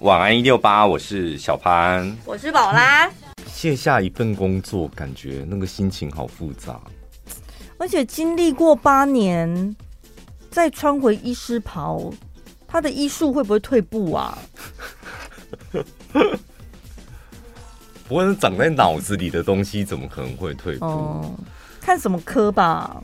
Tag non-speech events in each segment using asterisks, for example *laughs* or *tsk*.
晚安一六八，我是小潘，我是宝拉。卸下一份工作，感觉那个心情好复杂，而且经历过八年，再穿回医师袍，他的医术会不会退步啊？*laughs* 不过是长在脑子里的东西，怎么可能会退步？哦，看什么科吧。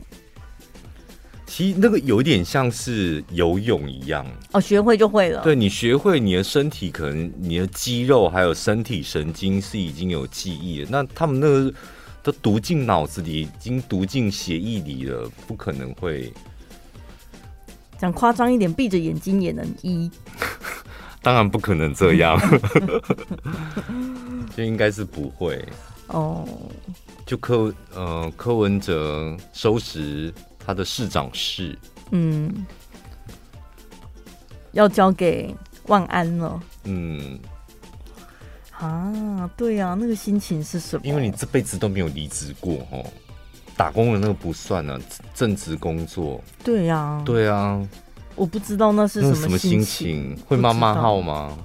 其实那个有点像是游泳一样哦，学会就会了。对，你学会，你的身体可能你的肌肉还有身体神经是已经有记忆了。那他们那个都读进脑子里，已经读进血液里了，不可能会。讲夸张一点，闭着眼睛也能医。当然不可能这样，就应该是不会哦。就柯呃柯文哲收拾。他的市长是，嗯，要交给万安了。嗯，啊，对呀、啊，那个心情是什么？因为你这辈子都没有离职过哦，打工的那个不算啊，正职工作。对呀、啊，对啊，我不知道那是什么，心情，会妈妈号吗？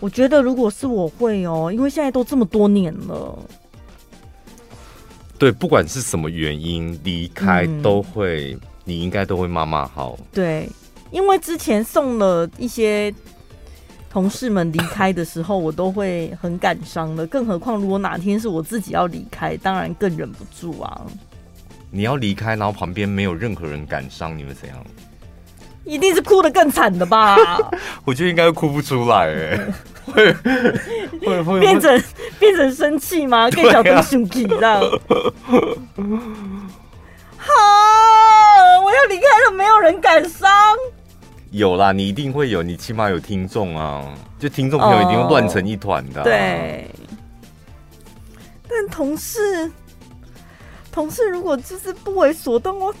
我觉得如果是我会哦，因为现在都这么多年了。对，不管是什么原因离开，嗯、都会，你应该都会骂骂好。对，因为之前送了一些同事们离开的时候，我都会很感伤的。更何况，如果哪天是我自己要离开，当然更忍不住啊。你要离开，然后旁边没有任何人感伤，你会怎样？一定是哭的更惨的吧？*laughs* 我觉得应该哭不出来，*laughs* 哎，会会会变成变成生气吗？更小更生气这样。好，我要离开了，没有人敢伤。有啦，你一定会有，你起码有听众啊，就听众朋友一定会乱成一团的、啊。对，但同事同事如果就是不为所动，我。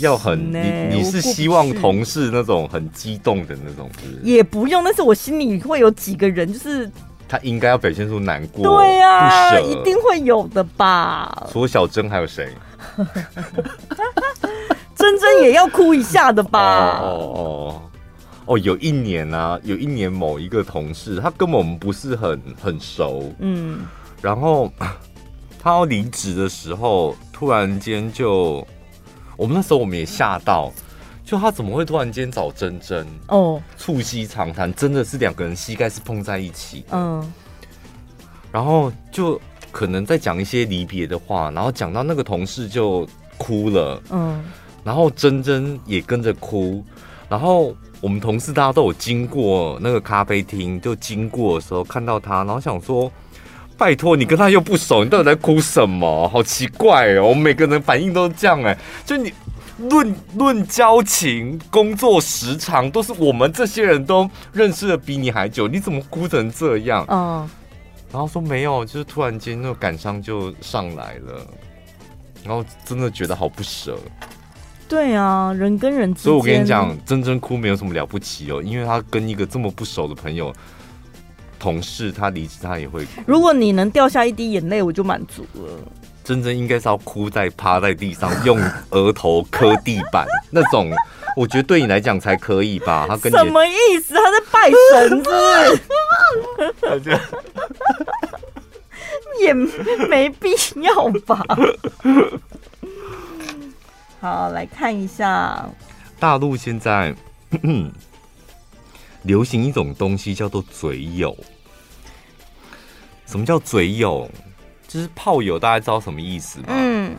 要很你你是希望同事那种很激动的那种是是？也不用，但是我心里会有几个人，就是他应该要表现出难过，对呀、啊，一定会有的吧？除了小珍还有谁？*laughs* 珍珍也要哭一下的吧？哦哦哦，有一年啊，有一年某一个同事，他跟我们不是很很熟，嗯，然后 *coughs* 他要离职的时候，突然间就。我们那时候我们也吓到，就他怎么会突然间找珍珍哦，促膝长谈，真的是两个人膝盖是碰在一起，嗯，然后就可能在讲一些离别的话，然后讲到那个同事就哭了，嗯，然后珍珍也跟着哭，然后我们同事大家都有经过那个咖啡厅，就经过的时候看到他，然后想说。拜托，你跟他又不熟，你到底在哭什么？好奇怪哦！我们每个人反应都是这样哎，就你论论交情、工作时长，都是我们这些人都认识的比你还久，你怎么哭成这样？嗯，然后说没有，就是突然间那个感伤就上来了，然后真的觉得好不舍。对啊，人跟人之间，所以我跟你讲，真真哭没有什么了不起哦，因为他跟一个这么不熟的朋友。同事他离职，他也会哭。如果你能掉下一滴眼泪，我就满足了。真正应该是要哭在趴在地上，用额头磕地板那种，我觉得对你来讲才可以吧？*laughs* 他跟你什么意思？他在拜神子？*laughs* 也没必要吧？好，来看一下大陆现在。*clears throat* 流行一种东西叫做嘴友。什么叫嘴友？就是炮友，大家知道什么意思吗？嗯，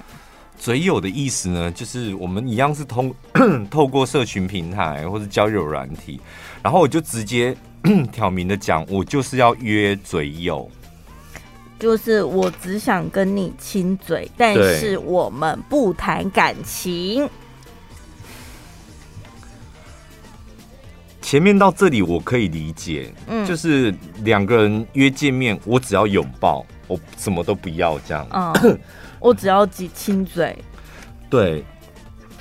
嘴友的意思呢，就是我们一样是通 *clears throat* 透过社群平台或者交友软体，然后我就直接 *clears throat* 挑明的讲，我就是要约嘴友，就是我只想跟你亲嘴，但是我们不谈感情。前面到这里我可以理解，嗯，就是两个人约见面，我只要拥抱，我什么都不要这样，嗯，*coughs* 我只要几亲嘴。对，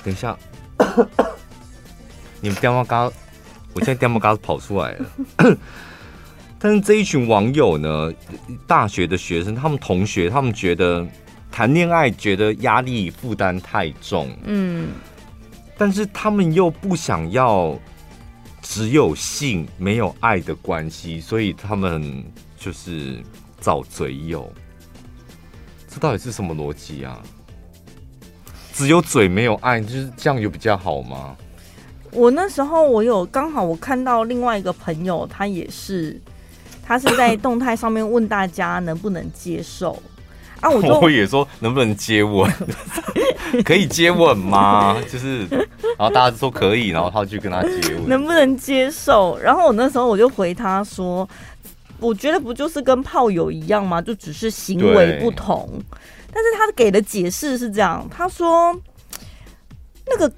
等一下，*coughs* 你们电话刚，我现在电话刚跑出来了，*coughs* 但是这一群网友呢，大学的学生，他们同学，他们觉得谈恋爱觉得压力负担太重，嗯，但是他们又不想要。只有性没有爱的关系，所以他们就是找嘴友。这到底是什么逻辑啊？只有嘴没有爱，就是这样有比较好吗？我那时候我有刚好我看到另外一个朋友，他也是，他是在动态上面问大家能不能接受啊？我就 *laughs* 我也说能不能接吻，*laughs* 可以接吻吗？就是，然后大家说可以，然后他就跟他接吻，能不能接受？然后我那时候我就回他说，我觉得不就是跟炮友一样吗？就只是行为不同。但是他给的解释是这样，他说那个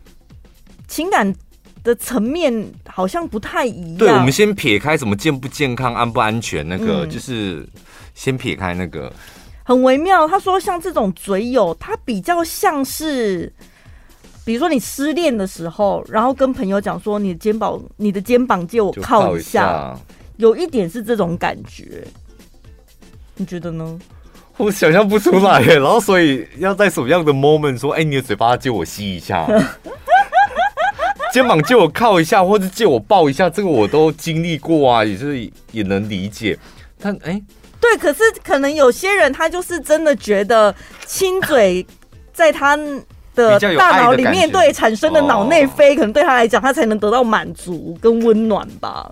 情感的层面好像不太一样。对，我们先撇开什么健不健康、安不安全，那个、嗯、就是先撇开那个，很微妙。他说像这种嘴友，他比较像是，比如说你失恋的时候，然后跟朋友讲说你的肩膀，你的肩膀借我靠一下，一下有一点是这种感觉。你觉得呢？我想象不出来耶，然后所以要在什么样的 moment 说，哎、欸，你的嘴巴借我吸一下，*laughs* 肩膀借我靠一下，或者借我抱一下，这个我都经历过啊，也是也能理解。但哎，欸、对，可是可能有些人他就是真的觉得亲嘴在他的大脑里面对产生的脑内啡，可能对他来讲，他才能得到满足跟温暖吧，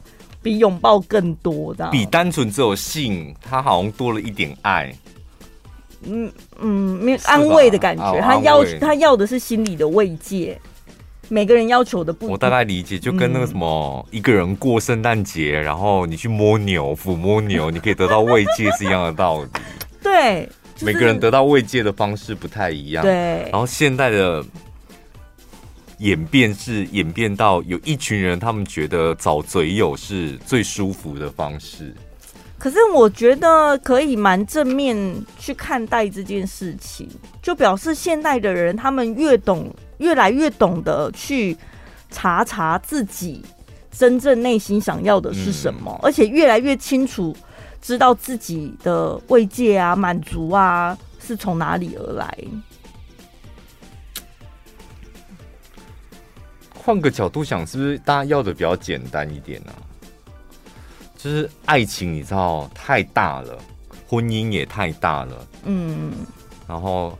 比拥抱更多的，比单纯只有性，他好像多了一点爱。嗯嗯，没有安慰的感觉，哦、他要他要的是心理的慰藉。每个人要求的不，我大概理解，就跟那个什么，嗯、一个人过圣诞节，然后你去摸牛，抚摸牛，你可以得到慰藉，是一样的道理。*laughs* 对，就是、每个人得到慰藉的方式不太一样。对，然后现代的演变是演变到有一群人，他们觉得找嘴友是最舒服的方式。可是我觉得可以蛮正面去看待这件事情，就表示现代的人他们越懂，越来越懂得去查查自己真正内心想要的是什么，嗯、而且越来越清楚知道自己的慰藉啊、满足啊是从哪里而来。换个角度想，是不是大家要的比较简单一点呢、啊？就是爱情，你知道太大了，婚姻也太大了，嗯。然后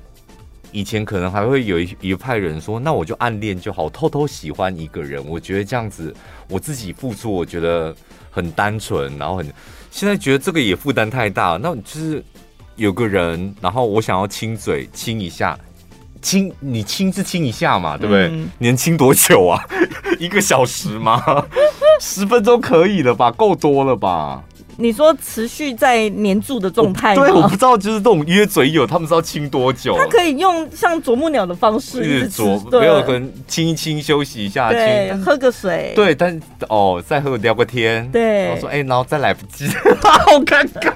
以前可能还会有一一派人说，那我就暗恋就好，偷偷喜欢一个人。我觉得这样子，我自己付出，我觉得很单纯。然后很现在觉得这个也负担太大，那就是有个人，然后我想要亲嘴亲一下，亲你亲自亲一下嘛，对不对？嗯、你能亲多久啊？*laughs* 一个小时吗？*laughs* 十分钟可以了吧？够多了吧？你说持续在黏住的状态？对，我不知道，就是这种约嘴友，他们知道亲多久？他可以用像啄木鸟的方式一直啄，没有可能亲一亲休息一下，对，喝个水，对，但哦，再喝聊个天，对，然后说哎，然后再来不及，*laughs* 好尴尬，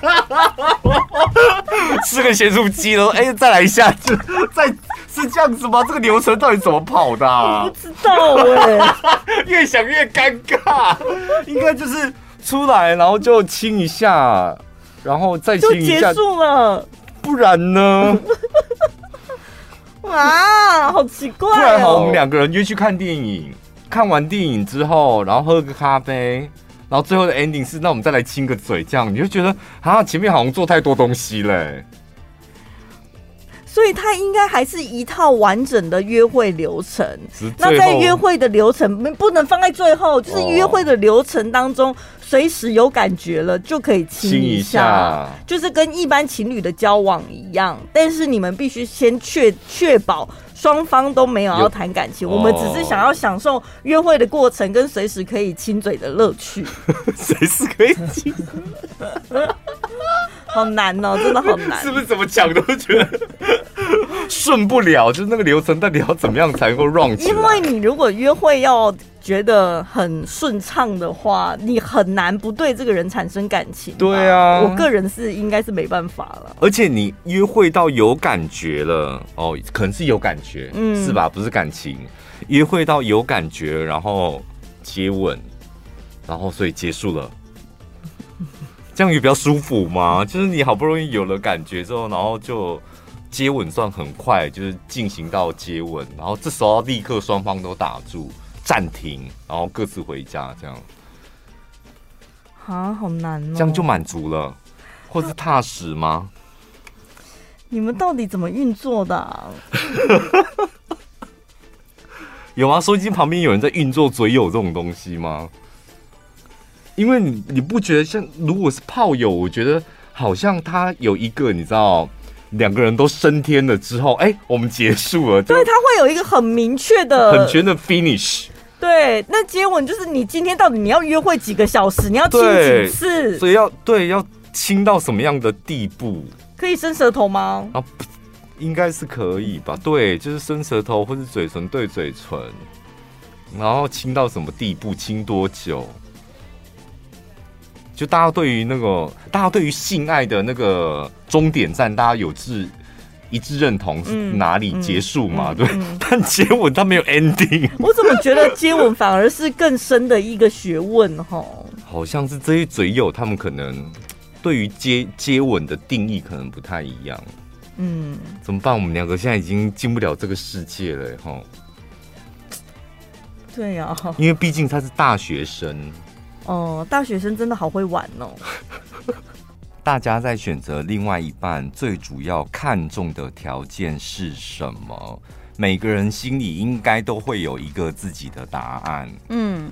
吃个咸酥鸡了，哎，再来一下，就再是这样子吗？这个流程到底怎么跑的？我不知道哎，*laughs* 越想越尴尬，应该就是。出来，然后就亲一下，然后再亲一下，就结束了。不然呢？*laughs* 啊，好奇怪哦！不然好，我们两个人约去看电影，看完电影之后，然后喝个咖啡，然后最后的 ending 是，那我们再来亲个嘴，这样你就觉得啊，前面好像做太多东西嘞。所以它应该还是一套完整的约会流程。那在约会的流程不能放在最后，就是约会的流程当中，随时有感觉了就可以亲一下，就是跟一般情侣的交往一样。但是你们必须先确确保双方都没有要谈感情，我们只是想要享受约会的过程跟随时可以亲嘴的乐趣。*laughs* 随时可以亲。*laughs* 好难哦，*laughs* 真的好难。是不是怎么讲都觉得顺不了？就是那个流程到底要怎么样才能够 run 起来？因为你如果约会要觉得很顺畅的话，你很难不对这个人产生感情。对啊，我个人是应该是没办法了。而且你约会到有感觉了哦，可能是有感觉，嗯，是吧？不是感情，约会到有感觉，然后接吻，然后所以结束了。这样也比较舒服嘛，就是你好不容易有了感觉之后，然后就接吻算很快，就是进行到接吻，然后这时候要立刻双方都打住暂停，然后各自回家这样。啊，好难哦！这样就满足了，或是踏实吗？你们到底怎么运作的啊？*laughs* 有吗？收音机旁边有人在运作嘴友这种东西吗？因为你你不觉得像如果是炮友，我觉得好像他有一个你知道，两个人都升天了之后，哎、欸，我们结束了，对，他会有一个很明确的、很全的 finish。对，那接吻就是你今天到底你要约会几个小时，你要亲几次，所以要对要亲到什么样的地步？可以伸舌头吗？啊，应该是可以吧？对，就是伸舌头或是嘴唇对嘴唇，然后亲到什么地步？亲多久？就大家对于那个，大家对于性爱的那个终点站，大家有致一致认同是哪里结束嘛？嗯嗯、对，嗯、但接吻它没有 ending。*laughs* 我怎么觉得接吻反而是更深的一个学问？哈，好像是这些嘴友他们可能对于接接吻的定义可能不太一样。嗯，怎么办？我们两个现在已经进不了这个世界了，哈。对呀、啊，因为毕竟他是大学生。哦，大学生真的好会玩哦！*laughs* 大家在选择另外一半最主要看重的条件是什么？每个人心里应该都会有一个自己的答案。嗯，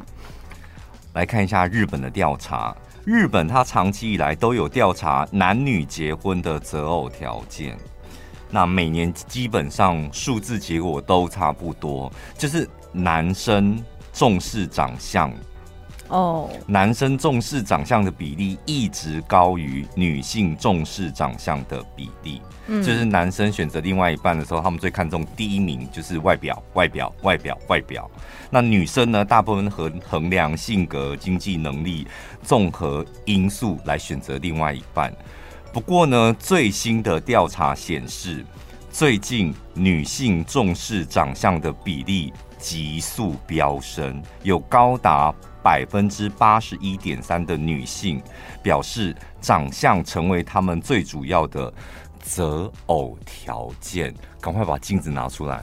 来看一下日本的调查。日本它长期以来都有调查男女结婚的择偶条件，那每年基本上数字结果都差不多，就是男生重视长相。哦，男生重视长相的比例一直高于女性重视长相的比例。嗯，就是男生选择另外一半的时候，他们最看重第一名就是外表，外表，外表，外表。那女生呢，大部分衡衡量性格、经济能力综合因素来选择另外一半。不过呢，最新的调查显示，最近女性重视长相的比例急速飙升，有高达。百分之八十一点三的女性表示，长相成为他们最主要的择偶条件。赶快把镜子拿出来！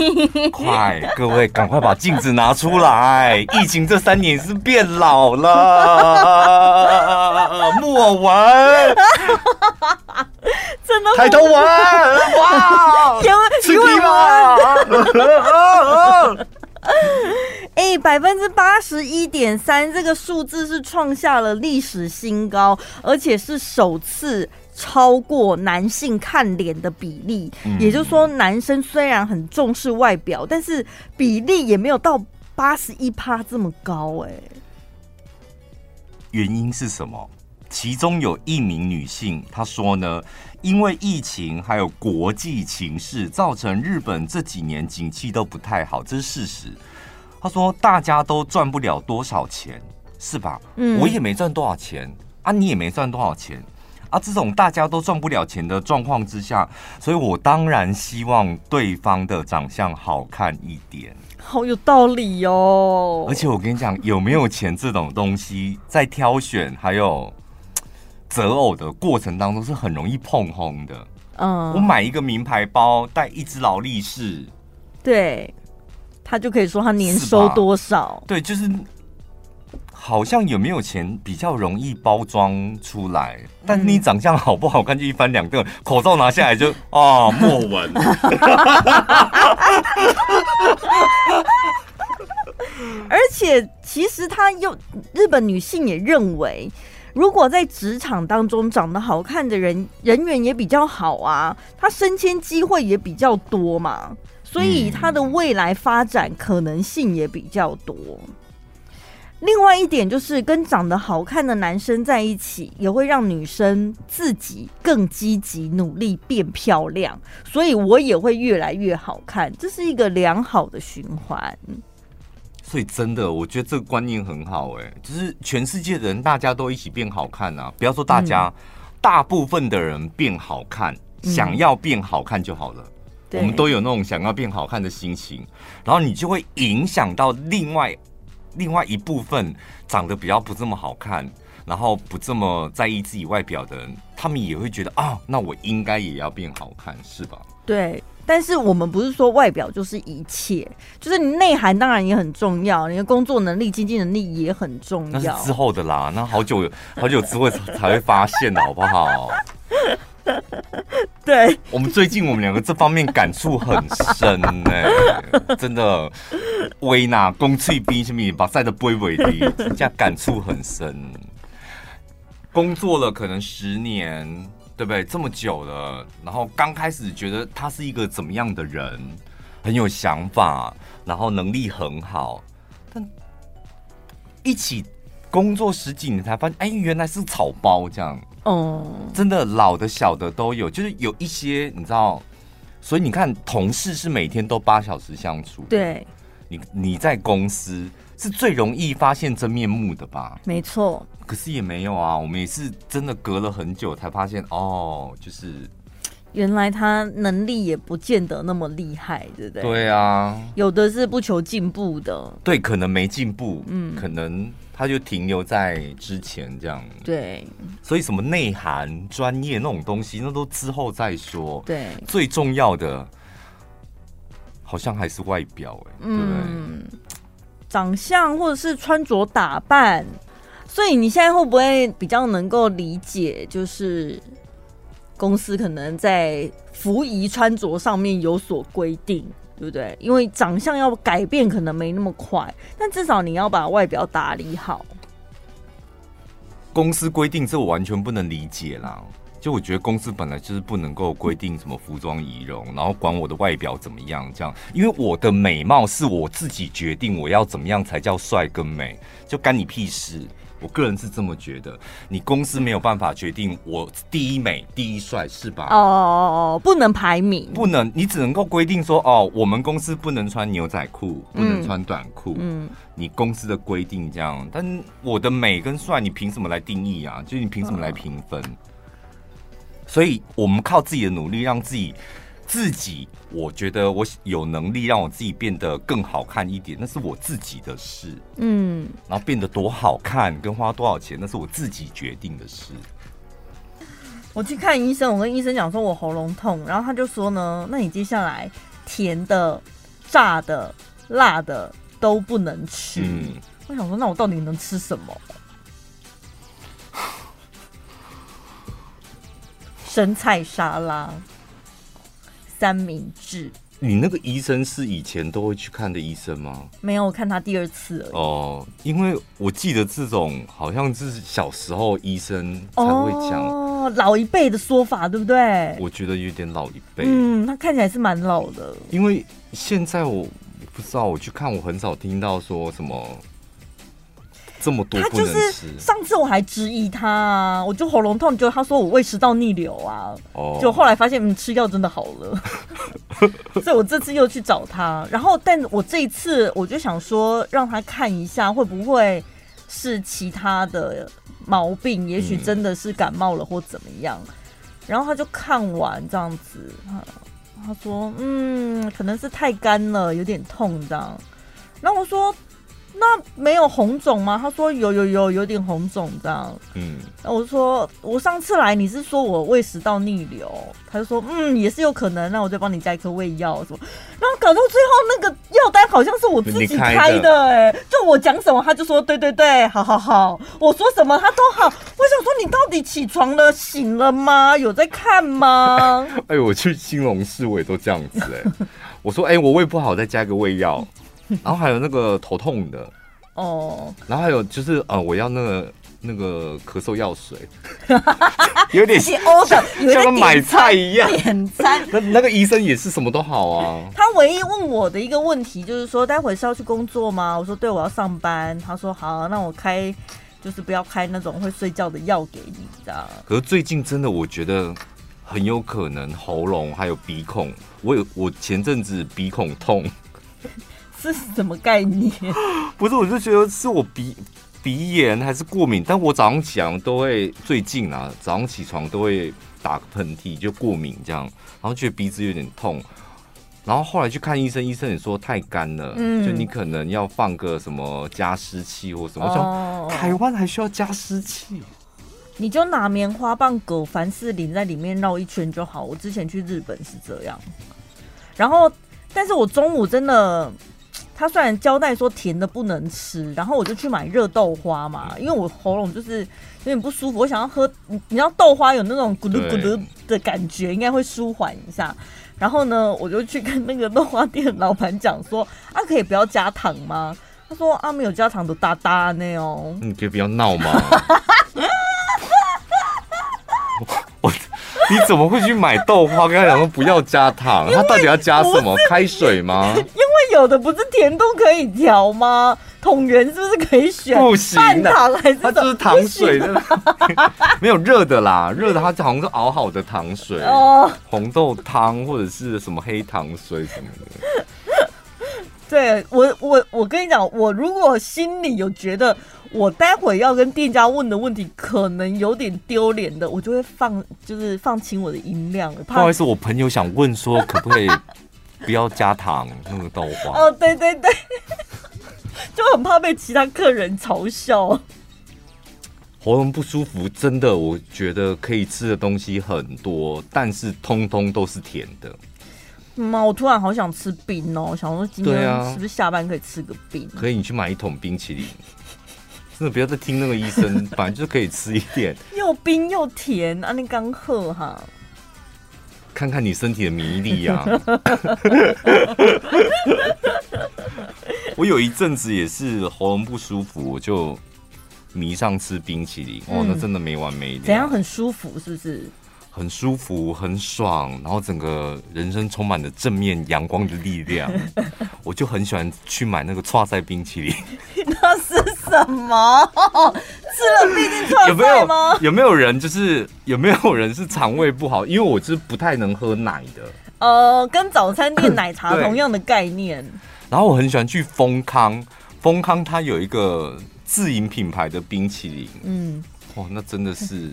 *laughs* 快，各位，赶快把镜子拿出来！疫情这三年是变老了。莫文，真的抬头文，哇！吃皮吗？*laughs* 哎，百分之八十一点三，这个数字是创下了历史新高，而且是首次超过男性看脸的比例。嗯、也就是说，男生虽然很重视外表，但是比例也没有到八十一趴这么高。哎，原因是什么？其中有一名女性她说呢，因为疫情还有国际情势，造成日本这几年景气都不太好，这是事实。她说：“大家都赚不了多少钱，是吧？嗯，我也没赚多少钱啊，你也没赚多少钱啊。这种大家都赚不了钱的状况之下，所以我当然希望对方的长相好看一点。好有道理哦！而且我跟你讲，有没有钱这种东西，在挑选还有择偶的过程当中是很容易碰红的。嗯，我买一个名牌包，带一只劳力士，对。”他就可以说他年收多少？对，就是好像有没有钱比较容易包装出来，但是你长相好不好看就一翻两瞪，口罩拿下来就啊莫文。*laughs* 而且其实他又日本女性也认为，如果在职场当中长得好看的人，人缘也比较好啊，他升迁机会也比较多嘛。所以他的未来发展可能性也比较多。另外一点就是，跟长得好看的男生在一起，也会让女生自己更积极努力变漂亮，所以我也会越来越好看，这是一个良好的循环。所以真的，我觉得这个观念很好，哎，就是全世界的人大家都一起变好看啊！不要说大家，嗯、大部分的人变好看，想要变好看就好了。我们都有那种想要变好看的心情，然后你就会影响到另外另外一部分长得比较不这么好看，然后不这么在意自己外表的人，他们也会觉得啊，那我应该也要变好看，是吧？对，但是我们不是说外表就是一切，就是你内涵当然也很重要，你的工作能力、经济能力也很重要。那是之后的啦，那好久好久之后才会发现的好不好？*laughs* 对，我们最近我们两个这方面感触很深呢、欸，真的。威娜公脆逼什么把晒的不微的，这样感触很深。工作了可能十年，对不对？这么久了，然后刚开始觉得他是一个怎么样的人，很有想法，然后能力很好，但一起工作十几年才发现，哎，原来是草包这样。哦，真的老的小的都有，就是有一些你知道，所以你看，同事是每天都八小时相处，对，你你在公司是最容易发现真面目的吧？没错，可是也没有啊，我们也是真的隔了很久才发现，哦，就是原来他能力也不见得那么厉害，对不对？对啊，有的是不求进步的，对，可能没进步，嗯，可能。他就停留在之前这样，对，所以什么内涵、专业那种东西，那都之后再说。对，最重要的，好像还是外表，哎，对不对？长相或者是穿着打扮。所以你现在会不会比较能够理解，就是公司可能在服仪穿着上面有所规定？对不对？因为长相要改变可能没那么快，但至少你要把外表打理好。公司规定这我完全不能理解啦。就我觉得公司本来就是不能够规定什么服装仪容，然后管我的外表怎么样这样。因为我的美貌是我自己决定，我要怎么样才叫帅跟美，就干你屁事。我个人是这么觉得，你公司没有办法决定我第一美、第一帅，是吧？哦哦哦，不能排名，不能，你只能够规定说，哦，我们公司不能穿牛仔裤，不能穿短裤，嗯，你公司的规定这样。但我的美跟帅，你凭什么来定义啊？就是你凭什么来评分？哦。所以我们靠自己的努力，让自己。自己，我觉得我有能力让我自己变得更好看一点，那是我自己的事。嗯，然后变得多好看，跟花多少钱，那是我自己决定的事。我去看医生，我跟医生讲说我喉咙痛，然后他就说呢，那你接下来甜的、炸的、辣的都不能吃。嗯，我想说，那我到底能吃什么？生菜沙拉。三明治，你那个医生是以前都会去看的医生吗？没有，我看他第二次了。哦，因为我记得这种好像是小时候医生才会讲，哦，老一辈的说法，对不对？我觉得有点老一辈。嗯，他看起来是蛮老的。因为现在我不知道，我去看，我很少听到说什么。这么多，他就是上次我还质疑他啊，我就喉咙痛，就他说我胃食道逆流啊，哦，就后来发现嗯吃药真的好了，*laughs* 所以我这次又去找他，然后但我这一次我就想说让他看一下会不会是其他的毛病，也许真的是感冒了或怎么样，然后他就看完这样子，他说嗯可能是太干了，有点痛这样，然后我说。那没有红肿吗？他说有有有有点红肿这样。嗯，我说我上次来你是说我胃食道逆流，他就说嗯也是有可能，那我再帮你加一颗胃药什么。然后搞到最后那个药单好像是我自己开的哎、欸，就我讲什么他就说对对对，好好好，我说什么他都好。我想说你到底起床了醒了吗？有在看吗？*laughs* 哎，我去新龙市我也都这样子哎、欸，我说哎我胃不好再加一个胃药。*laughs* 然后还有那个头痛的哦，然后还有就是呃，我要那个那个咳嗽药水，*laughs* 有点像跟买菜一样点餐。那那个医生也是什么都好啊。他唯一问我的一个问题就是说，待会是要去工作吗？我说对，我要上班。他说好，那我开就是不要开那种会睡觉的药给你，这样。可是最近真的我觉得很有可能喉咙还有鼻孔，我有我前阵子鼻孔痛。*laughs* 这是什么概念？*laughs* 不是，我就觉得是我鼻鼻炎还是过敏，但我早上起床都会，最近啊，早上起床都会打个喷嚏，就过敏这样，然后觉得鼻子有点痛，然后后来去看医生，医生也说太干了，嗯，就你可能要放个什么加湿器或什么。我想台湾还需要加湿器？你就拿棉花棒、狗凡士林在里面绕一圈就好。我之前去日本是这样。然后，但是我中午真的，他虽然交代说甜的不能吃，然后我就去买热豆花嘛，因为我喉咙就是有点不舒服，我想要喝，你知道豆花有那种咕噜咕噜的感觉，应该会舒缓一下。然后呢，我就去跟那个豆花店老板讲说，啊，可以不要加糖吗？他说啊，没有加糖的哒哒那哦。你可以不要闹吗？*laughs* 我，你怎么会去买豆花？跟他讲说不要加糖，他到底要加什么？开水吗？因为有的不是甜度可以调吗？桶圆是不是可以选？不行，半糖还是？它就是糖水的，*laughs* 没有热的啦，热的它好像是熬好的糖水哦，红豆汤或者是什么黑糖水什么的。对我，我我跟你讲，我如果心里有觉得我待会要跟店家问的问题可能有点丢脸的，我就会放，就是放轻我的音量。不好意思，我朋友想问说，可不可以不要加糖那个豆花？哦，对对对。*laughs* 就很怕被其他客人嘲笑，喉咙不舒服，真的，我觉得可以吃的东西很多，但是通通都是甜的。嗯，我突然好想吃冰哦，想说今天是不是下班可以吃个冰？可以，你去买一桶冰淇淋。真的不要再听那个医生，*laughs* 反正就是可以吃一点，又冰又甜啊！你刚喝哈，看看你身体的免疫力呀。*laughs* 我有一阵子也是喉咙不舒服，我就迷上吃冰淇淋。哦，那真的没完没了。怎样很舒服？是不是？很舒服，很爽，然后整个人生充满了正面阳光的力量。*laughs* 我就很喜欢去买那个剉赛冰淇淋。*laughs* 那是什么？吃了毕竟剉赛吗？有没有人就是有没有人是肠胃不好？因为我是不太能喝奶的。呃，跟早餐店奶茶 *coughs* 同样的概念。然后我很喜欢去丰康，丰康它有一个自营品牌的冰淇淋，嗯，哇，那真的是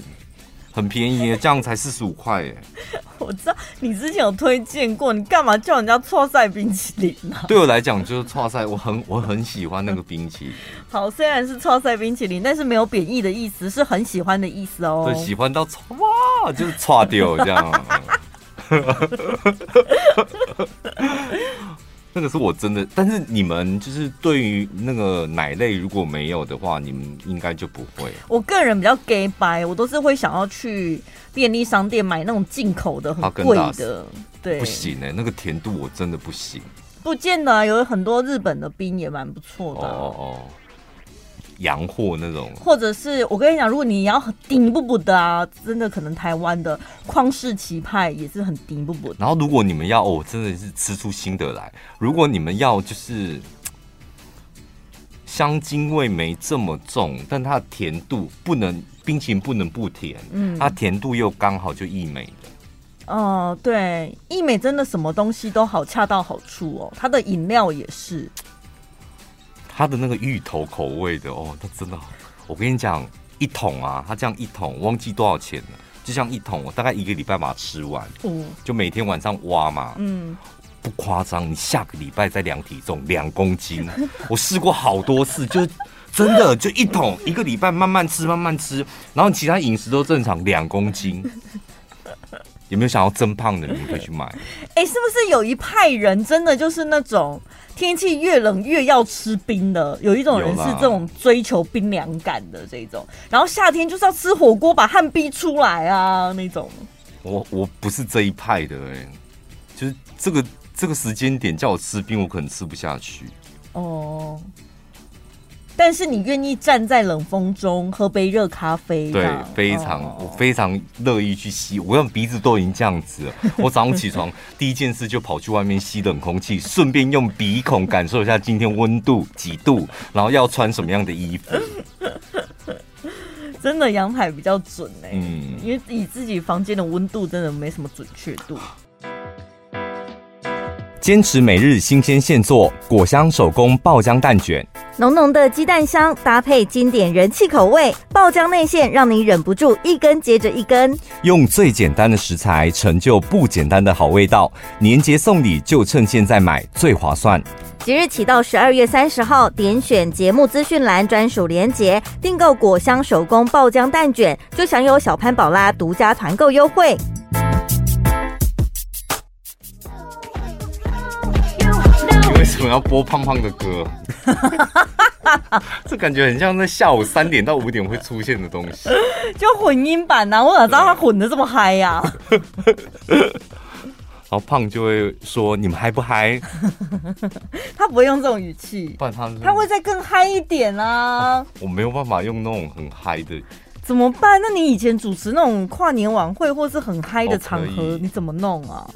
很便宜耶，这样才四十五块耶。*laughs* 我知道你之前有推荐过，你干嘛叫人家错赛冰淇淋呢？*laughs* 对我来讲就是错赛，我很我很喜欢那个冰淇淋。*laughs* 好，虽然是错赛冰淇淋，但是没有贬义的意思，是很喜欢的意思哦。对，喜欢到哇，就是剉掉这样。那个是我真的，但是你们就是对于那个奶类如果没有的话，你们应该就不会。我个人比较 gay 白，我都是会想要去便利商店买那种进口的很贵的。对，不行哎、欸，那个甜度我真的不行。不见得啊，有很多日本的冰也蛮不错的、啊。哦哦。洋货那种，或者是我跟你讲，如果你要很顶不不的啊，真的可能台湾的旷世奇派也是很顶不不。然后如果你们要哦，真的是吃出心得来。如果你们要就是 *tsk* 香精味没这么重，但它的甜度不能冰淇淋不能不甜，嗯，它甜度又刚好就义美的。哦、呃，对，义美真的什么东西都好恰到好处哦，它的饮料也是。它的那个芋头口味的哦，它真的好，我跟你讲，一桶啊，它这样一桶，忘记多少钱了，就像一桶，我大概一个礼拜把它吃完，嗯，就每天晚上挖嘛，嗯，不夸张，你下个礼拜再量体重两公斤，我试过好多次，就真的就一桶，一个礼拜慢慢吃，慢慢吃，然后其他饮食都正常，两公斤。有没有想要增胖的？人可以去买。哎、欸，是不是有一派人真的就是那种天气越冷越要吃冰的？有一种人是这种追求冰凉感的这种，然后夏天就是要吃火锅把汗逼出来啊那种。我我不是这一派的哎、欸，就是这个这个时间点叫我吃冰，我可能吃不下去。哦。但是你愿意站在冷风中喝杯热咖啡？对，非常，哦、我非常乐意去吸。我用鼻子都已经这样子了，我早上起床 *laughs* 第一件事就跑去外面吸冷空气，顺便用鼻孔感受一下今天温度几度，然后要穿什么样的衣服。*laughs* 真的阳台比较准哎、欸，嗯，因为以自己房间的温度真的没什么准确度。坚持每日新鲜现做，果香手工爆浆蛋卷，浓浓的鸡蛋香搭配经典人气口味，爆浆内馅让你忍不住一根接着一根。用最简单的食材成就不简单的好味道，年节送礼就趁现在买最划算。即日起到十二月三十号，点选节目资讯栏专属链接订购果香手工爆浆蛋卷，就享有小潘宝拉独家团购优惠。什么要播胖胖的歌？*laughs* 这感觉很像在下午三点到五点会出现的东西，就混音版呐、啊。我哪知道他混的这么嗨呀、啊？*laughs* 然后胖就会说：“你们嗨不嗨？” *laughs* 他不会用这种语气，不然他他会再更嗨一点啊，啊。我没有办法用那种很嗨的，怎么办？那你以前主持那种跨年晚会或是很嗨的场合，哦、你怎么弄啊？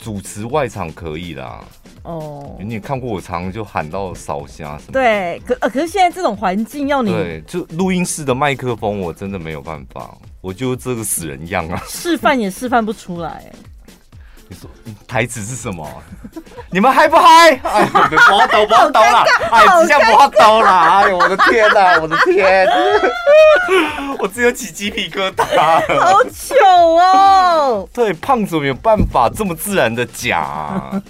主持外场可以啦。哦，你也看过我常常就喊到烧虾什么？对，可呃，可是现在这种环境要你对，就录音室的麦克风，我真的没有办法，我就这个死人样啊，示范也示范不出来。你说台词是什么？*laughs* 你们嗨不嗨？哎，不要抖，不要抖了！哎，这下不要抖了！哎呦，我的天哪，我的天！*laughs* 我只有起鸡皮疙瘩，好糗哦！*laughs* 对，胖子没有办法这么自然的讲，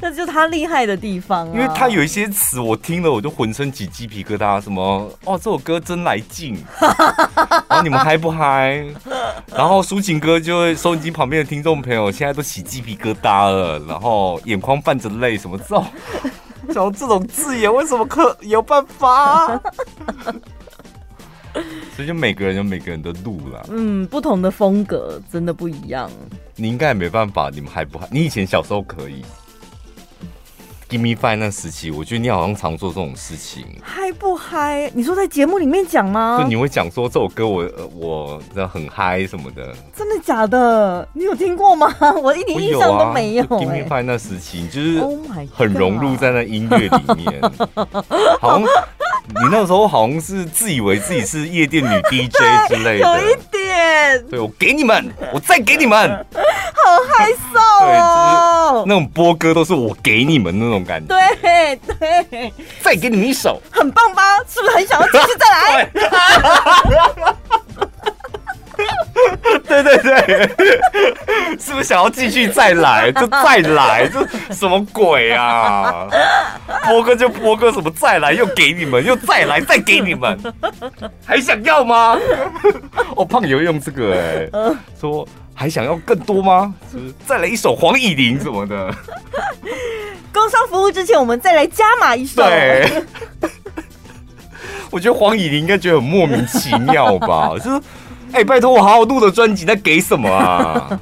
那就是他厉害的地方啊！因为他有一些词我听了我就浑身起鸡皮疙瘩，什么哦，这首歌真来劲！然后你们嗨不嗨？然后抒情歌就会收音机旁边的听众朋友现在都起鸡皮疙瘩了，然后眼眶泛着泪，什么这种，*laughs* 像这种字眼为什么可有办法？*laughs* 所以就每个人有每个人的路啦。嗯，不同的风格真的不一样。你应该也没办法，你们还不还？你以前小时候可以。Give me five 那时期，我觉得你好像常做这种事情。嗨不嗨？你说在节目里面讲吗？就你会讲说这首歌我我的很嗨什么的。真的假的？你有听过吗？*laughs* 我一点印象都没有、欸。有啊、Give me five 那时期，就是很融入在那音乐里面。Oh、*laughs* 好像你那时候好像是自以为自己是夜店女 DJ *laughs* 之类的。有一点。对，我给你们，我再给你们。好害臊哦！就是、那种播歌都是我给你们那种。对对，再给你们一首，很棒吧？是不是很想要继续再来？对对对，是不是想要继续再来？就再来，这什么鬼啊？波哥就波哥，什么再来又给你们，又再来再给你们，还想要吗？我 *laughs* 胖也会用这个哎、欸，说还想要更多吗？再来一首黄以玲什么的？*laughs* 工商服务之前，我们再来加码一首。对，*laughs* 我觉得黄以玲应该觉得很莫名其妙吧？*laughs* 就是，哎、欸，拜托我好好录的专辑，在给什么啊？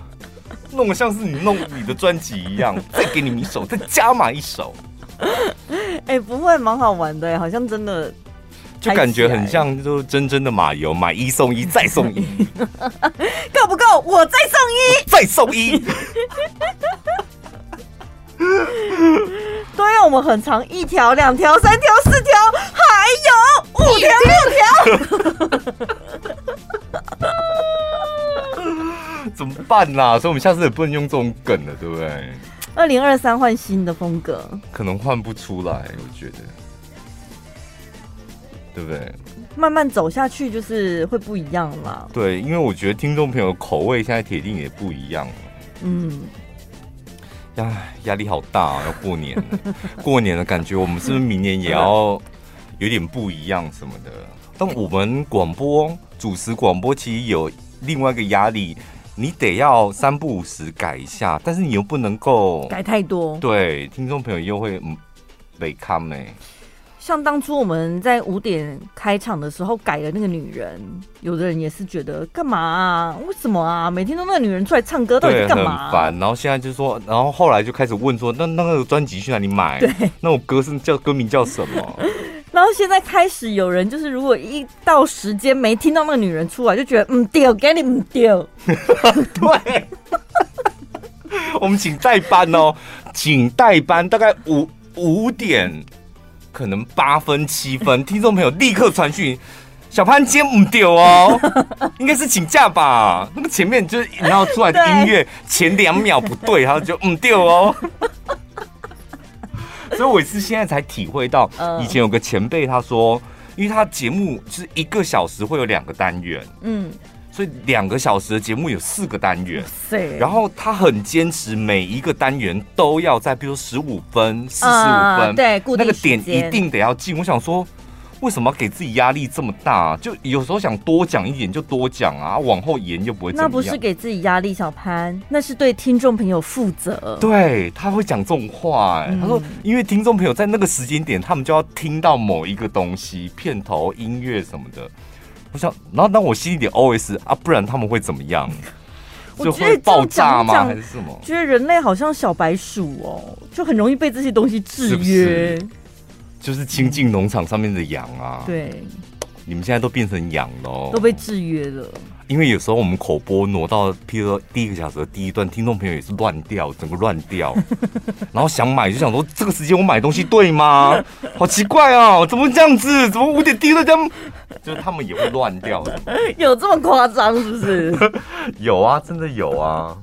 弄得像是你弄你的专辑一样，再给你们一首，再加码一首。哎、欸，不会，蛮好玩的，好像真的，就感觉很像，就是真正的马油，买一送一再送一，*laughs* 够不够？我再送一，*laughs* 再送一。*laughs* 对，我们很长，一条、两条、三条、四条，还有五条、六条。怎么办呢、啊？所以我们下次也不能用这种梗了，对不对？二零二三换新的风格，可能换不出来，我觉得，对不对？慢慢走下去就是会不一样了。对，因为我觉得听众朋友口味现在铁定也不一样了。嗯。唉，压力好大啊！要过年了，*laughs* 过年的感觉，我们是不是明年也要 *laughs* 有点不一样什么的？但我们广播主持广播，其实有另外一个压力，你得要三不五时改一下，但是你又不能够改太多，对，听众朋友又会嗯被看没。像当初我们在五点开场的时候改了那个女人，有的人也是觉得干嘛啊？为什么啊？每天都那个女人出来唱歌，到底干嘛烦。然后现在就说，然后后来就开始问说，那那个专辑去哪里买？对，那首歌是叫歌名叫什么？*laughs* 然后现在开始有人就是，如果一到时间没听到那个女人出来，就觉得嗯丢，给你嗯丢。对，*laughs* *laughs* 我们请代班哦，请代班，大概五五点。可能八分七分，*laughs* 听众朋友立刻传讯，小潘今天不丢哦，*laughs* 应该是请假吧？那个前面就是你要出来的音乐前两秒不对，然后就嗯丢哦。*laughs* 所以我是现在才体会到，以前有个前辈他说，因为他节目是一个小时会有两个单元，嗯。所以两个小时的节目有四个单元，然后他很坚持每一个单元都要在，比如十五分、四十五分，对，那个点一定得要进。我想说，为什么要给自己压力这么大？就有时候想多讲一点就多讲啊，往后延就不会。那不是给自己压力，小潘，那是对听众朋友负责。对，他会讲这种话，哎，他说，因为听众朋友在那个时间点，他们就要听到某一个东西，片头音乐什么的。我想，然后当我心里点 OS 啊，不然他们会怎么样？就会爆炸吗？还是什么？觉得人类好像小白鼠哦，就很容易被这些东西制约。就是亲近农场上面的羊啊，对，你们现在都变成羊了，都被制约了。因为有时候我们口播挪到，譬如说第一个小时的第一段，听众朋友也是乱掉，整个乱掉，*laughs* 然后想买就想说，这个时间我买东西对吗？好奇怪哦，怎么会这样子？怎么五点第一段这样？就是他们也会乱掉的，有这么夸张是不是？*laughs* 有啊，真的有啊。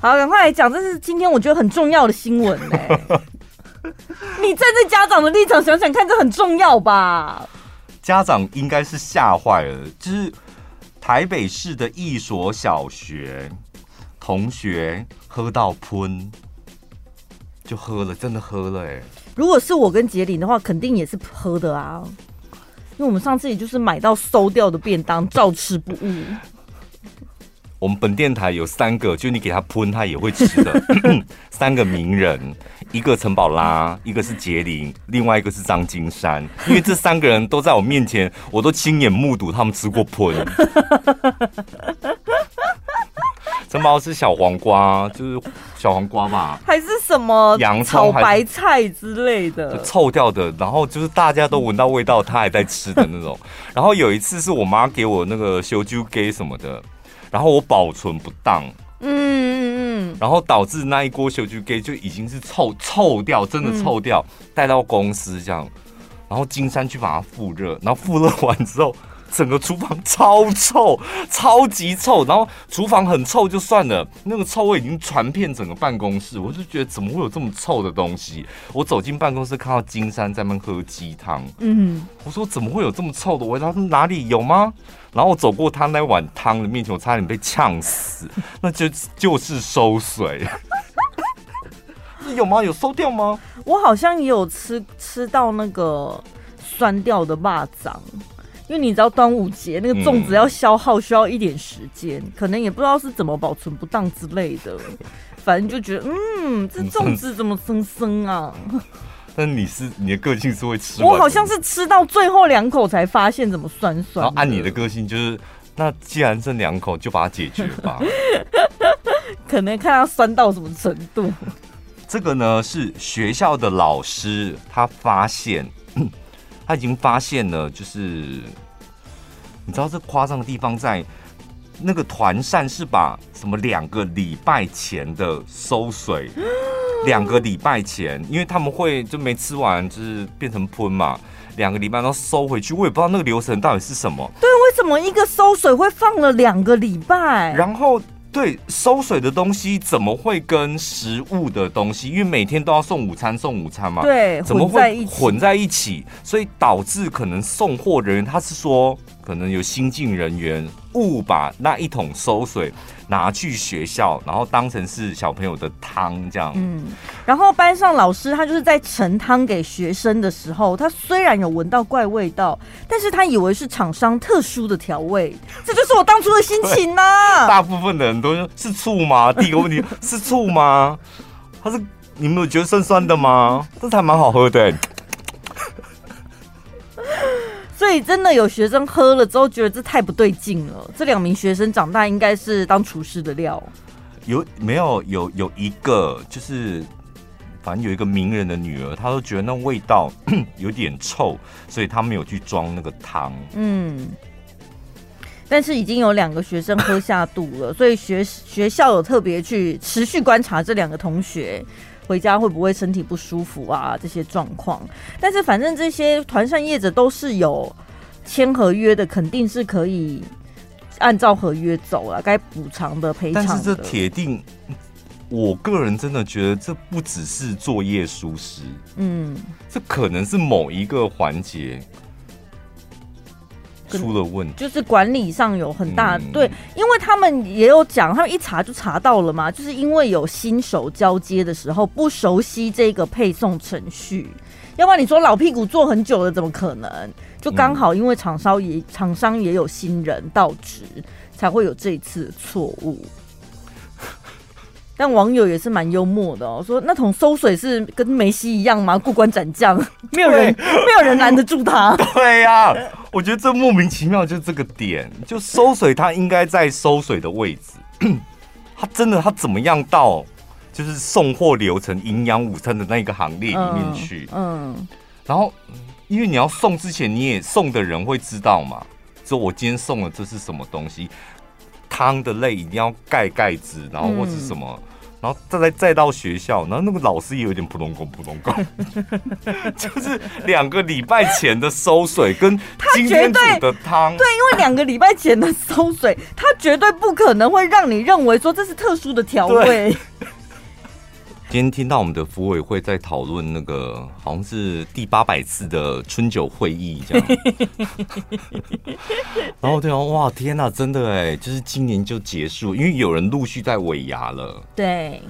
好，赶快来讲，这是今天我觉得很重要的新闻呢、欸。*laughs* 你站在家长的立场想想看，这很重要吧？家长应该是吓坏了，就是台北市的一所小学同学喝到喷，就喝了，真的喝了哎、如果是我跟杰林的话，肯定也是喝的啊，因为我们上次也就是买到馊掉的便当，照吃不误。我们本电台有三个，就你给他喷，他也会吃的 *laughs* 三个名人，一个陈宝拉，一个是杰林，另外一个是张金山。因为这三个人都在我面前，我都亲眼目睹他们吃过喷。*laughs* 陈宝拉是小黄瓜，就是小黄瓜吧？还是什么洋葱、炒白菜之类的？臭掉的，然后就是大家都闻到味道，他还在吃的那种。*laughs* 然后有一次是我妈给我那个修酒给什么的。然后我保存不当，嗯嗯嗯，然后导致那一锅小菊给就已经是臭臭掉，真的臭掉，带到公司这样，然后金山去把它复热，然后复热完之后。整个厨房超臭，*laughs* 超级臭，然后厨房很臭就算了，那个臭味已经传遍整个办公室，我就觉得怎么会有这么臭的东西？我走进办公室看到金山在那喝鸡汤，嗯，我说怎么会有这么臭的味道？哪里有吗？然后我走过他那碗汤的面前，我差点被呛死，那就就是收水，*laughs* 有吗？有收掉吗？我好像也有吃吃到那个酸掉的蚂蚱。因为你知道端午节那个粽子要消耗需要一点时间，嗯、可能也不知道是怎么保存不当之类的，反正就觉得嗯，这粽子怎么生生啊？但你是你的个性是会吃，我好像是吃到最后两口才发现怎么酸酸。然后按你的个性就是，那既然这两口就把它解决吧。*laughs* 可能看它酸到什么程度。这个呢是学校的老师他发现。他已经发现了，就是你知道这夸张的地方在那个团扇是把什么两个礼拜前的收水，*gasps* 两个礼拜前，因为他们会就没吃完，就是变成喷嘛，两个礼拜都收回去，我也不知道那个流程到底是什么。对，为什么一个收水会放了两个礼拜？然后。对，收水的东西怎么会跟食物的东西？因为每天都要送午餐，送午餐嘛。对，怎么会混在一起？所以导致可能送货人员他是说，可能有新进人员误把那一桶馊水拿去学校，然后当成是小朋友的汤这样。嗯，然后班上老师他就是在盛汤给学生的时候，他虽然有闻到怪味道，但是他以为是厂商特殊的调味，这就是我当初的心情呢、*laughs* 啊。大部分的人都说是醋吗？第一个问题是醋吗？他是你们有觉得酸酸的吗？这还蛮好喝的、欸。所以真的有学生喝了之后觉得这太不对劲了。这两名学生长大应该是当厨师的料。有没有有有一个就是，反正有一个名人的女儿，她都觉得那味道 *clears throat* 有点臭，所以她没有去装那个汤。嗯。但是已经有两个学生喝下肚了，所以学学校有特别去持续观察这两个同学。回家会不会身体不舒服啊？这些状况，但是反正这些团扇业者都是有签合约的，肯定是可以按照合约走了，该补偿的赔偿。但是这铁定，我个人真的觉得这不只是作业疏失，嗯，这可能是某一个环节。出了问题，就是管理上有很大、嗯、对，因为他们也有讲，他们一查就查到了嘛，就是因为有新手交接的时候不熟悉这个配送程序，要不然你说老屁股坐很久了，怎么可能？就刚好因为厂商也厂商也有新人到职，才会有这一次的错误。*laughs* 但网友也是蛮幽默的哦，说那桶馊水是跟梅西一样吗？过关斩将，没有人没有人拦得住他。对呀、啊，我觉得这莫名其妙，就是这个点，就收水它应该在收水的位置，*clears throat* 他真的他怎么样到就是送货流程营养午餐的那个行列里面去？嗯，嗯然后因为你要送之前，你也送的人会知道嘛，说我今天送的这是什么东西，汤的类一定要盖盖子，然后或是什么。嗯然后再来再到学校，然后那个老师也有点扑通工扑通。工，*laughs* 就是两个礼拜前的收水跟今天煮的汤，对，因为两个礼拜前的收水，他绝对不可能会让你认为说这是特殊的调味。今天听到我们的服委会在讨论那个好像是第八百次的春酒会议这样，*laughs* 然后对啊，哇天哪，真的哎，就是今年就结束，因为有人陆续在尾牙了。对。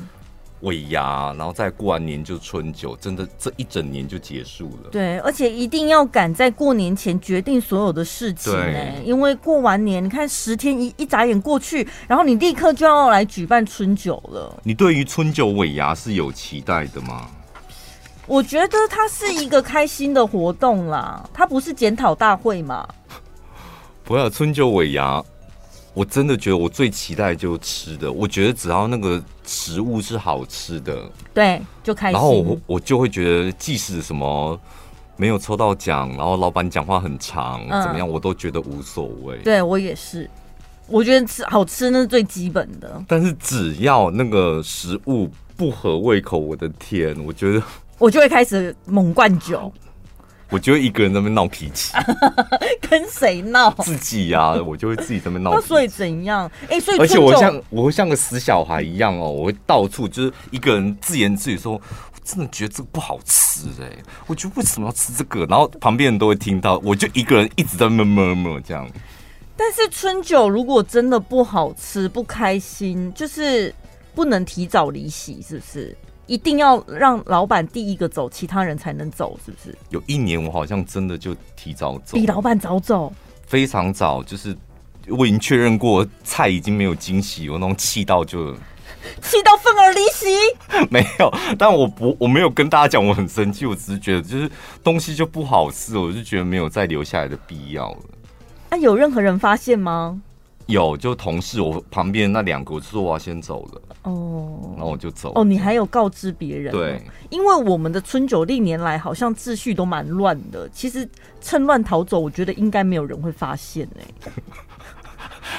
尾牙，然后再过完年就春酒，真的这一整年就结束了。对，而且一定要赶在过年前决定所有的事情因为过完年，你看十天一一眨眼过去，然后你立刻就要来举办春酒了。你对于春酒尾牙是有期待的吗？我觉得它是一个开心的活动啦，它不是检讨大会嘛。*laughs* 不要春酒尾牙。我真的觉得我最期待就是吃的，我觉得只要那个食物是好吃的，对，就开心。然后我我就会觉得，即使什么没有抽到奖，然后老板讲话很长，嗯、怎么样，我都觉得无所谓。对我也是，我觉得吃好吃那是最基本的。但是只要那个食物不合胃口，我的天，我觉得我就会开始猛灌酒。我就会一个人在那边闹脾气，*laughs* 跟谁闹？自己呀、啊，我就会自己在那边闹。那所以怎样？哎、欸，所以而且我像我会像个死小孩一样哦，我会到处就是一个人自言自语说：“我真的觉得这个不好吃哎、欸，我觉得为什么要吃这个？”然后旁边人都会听到，我就一个人一直在那边闷闷这样。但是春酒如果真的不好吃、不开心，就是不能提早离席，是不是？一定要让老板第一个走，其他人才能走，是不是？有一年我好像真的就提早走，比老板早走，非常早。就是我已经确认过菜已经没有惊喜，我那种气到就 *laughs* 气到愤而离席。*laughs* 没有，但我不我没有跟大家讲我很生气，我只是觉得就是东西就不好吃，我就觉得没有再留下来的必要了。啊，有任何人发现吗？有，就同事我旁边那两个，我就说我要先走了哦，然后我就走。哦，你还有告知别人？对，因为我们的春酒历年来好像秩序都蛮乱的，其实趁乱逃走，我觉得应该没有人会发现哎。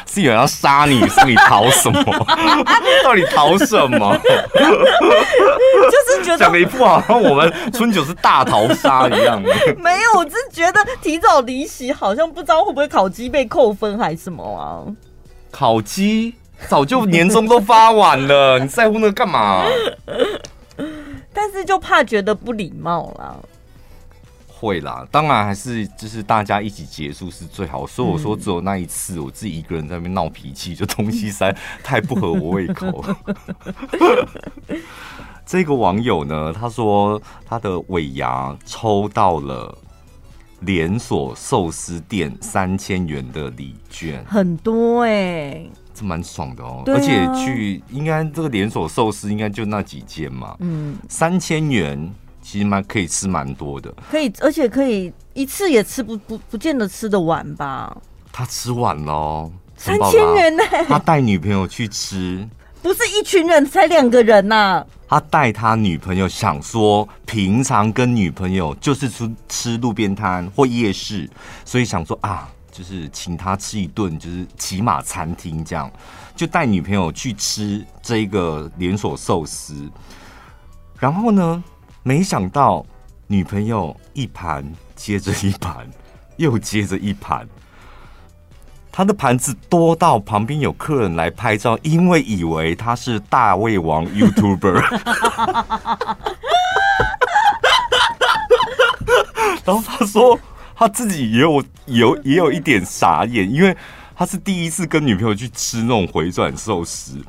是有人要杀你，是你逃什么？*laughs* 到底逃什么？就是觉得讲的一副好像我们春酒是大逃杀一样的。没有，我只是觉得提早离席，好像不知道会不会烤鸡被扣分还是什么啊？烤鸡早就年终都发完了，你在乎那个干嘛？*laughs* 但是就怕觉得不礼貌啦。会啦，当然还是就是大家一起结束是最好。所以我说只有那一次，我自己一个人在那边闹脾气，就东西塞太不合我胃口。*laughs* 这个网友呢，他说他的尾牙抽到了连锁寿司店三千元的礼券，很多哎、欸，这蛮爽的哦。啊、而且去应该这个连锁寿司应该就那几间嘛，嗯，三千元。其实蛮可以吃蛮多的，可以，而且可以一次也吃不不不见得吃得完吧？他吃完了，三千元呢？他带女朋友去吃，不是一群人，才两个人呐、啊。他带他女朋友，想说平常跟女朋友就是出吃路边摊或夜市，所以想说啊，就是请他吃一顿，就是起码餐厅这样，就带女朋友去吃这一个连锁寿司，然后呢？没想到女朋友一盘接着一盘，又接着一盘，他的盘子多到旁边有客人来拍照，因为以为他是大胃王 YouTuber。*laughs* 然后他说他自己也有有也有一点傻眼，因为他是第一次跟女朋友去吃那种回转寿司。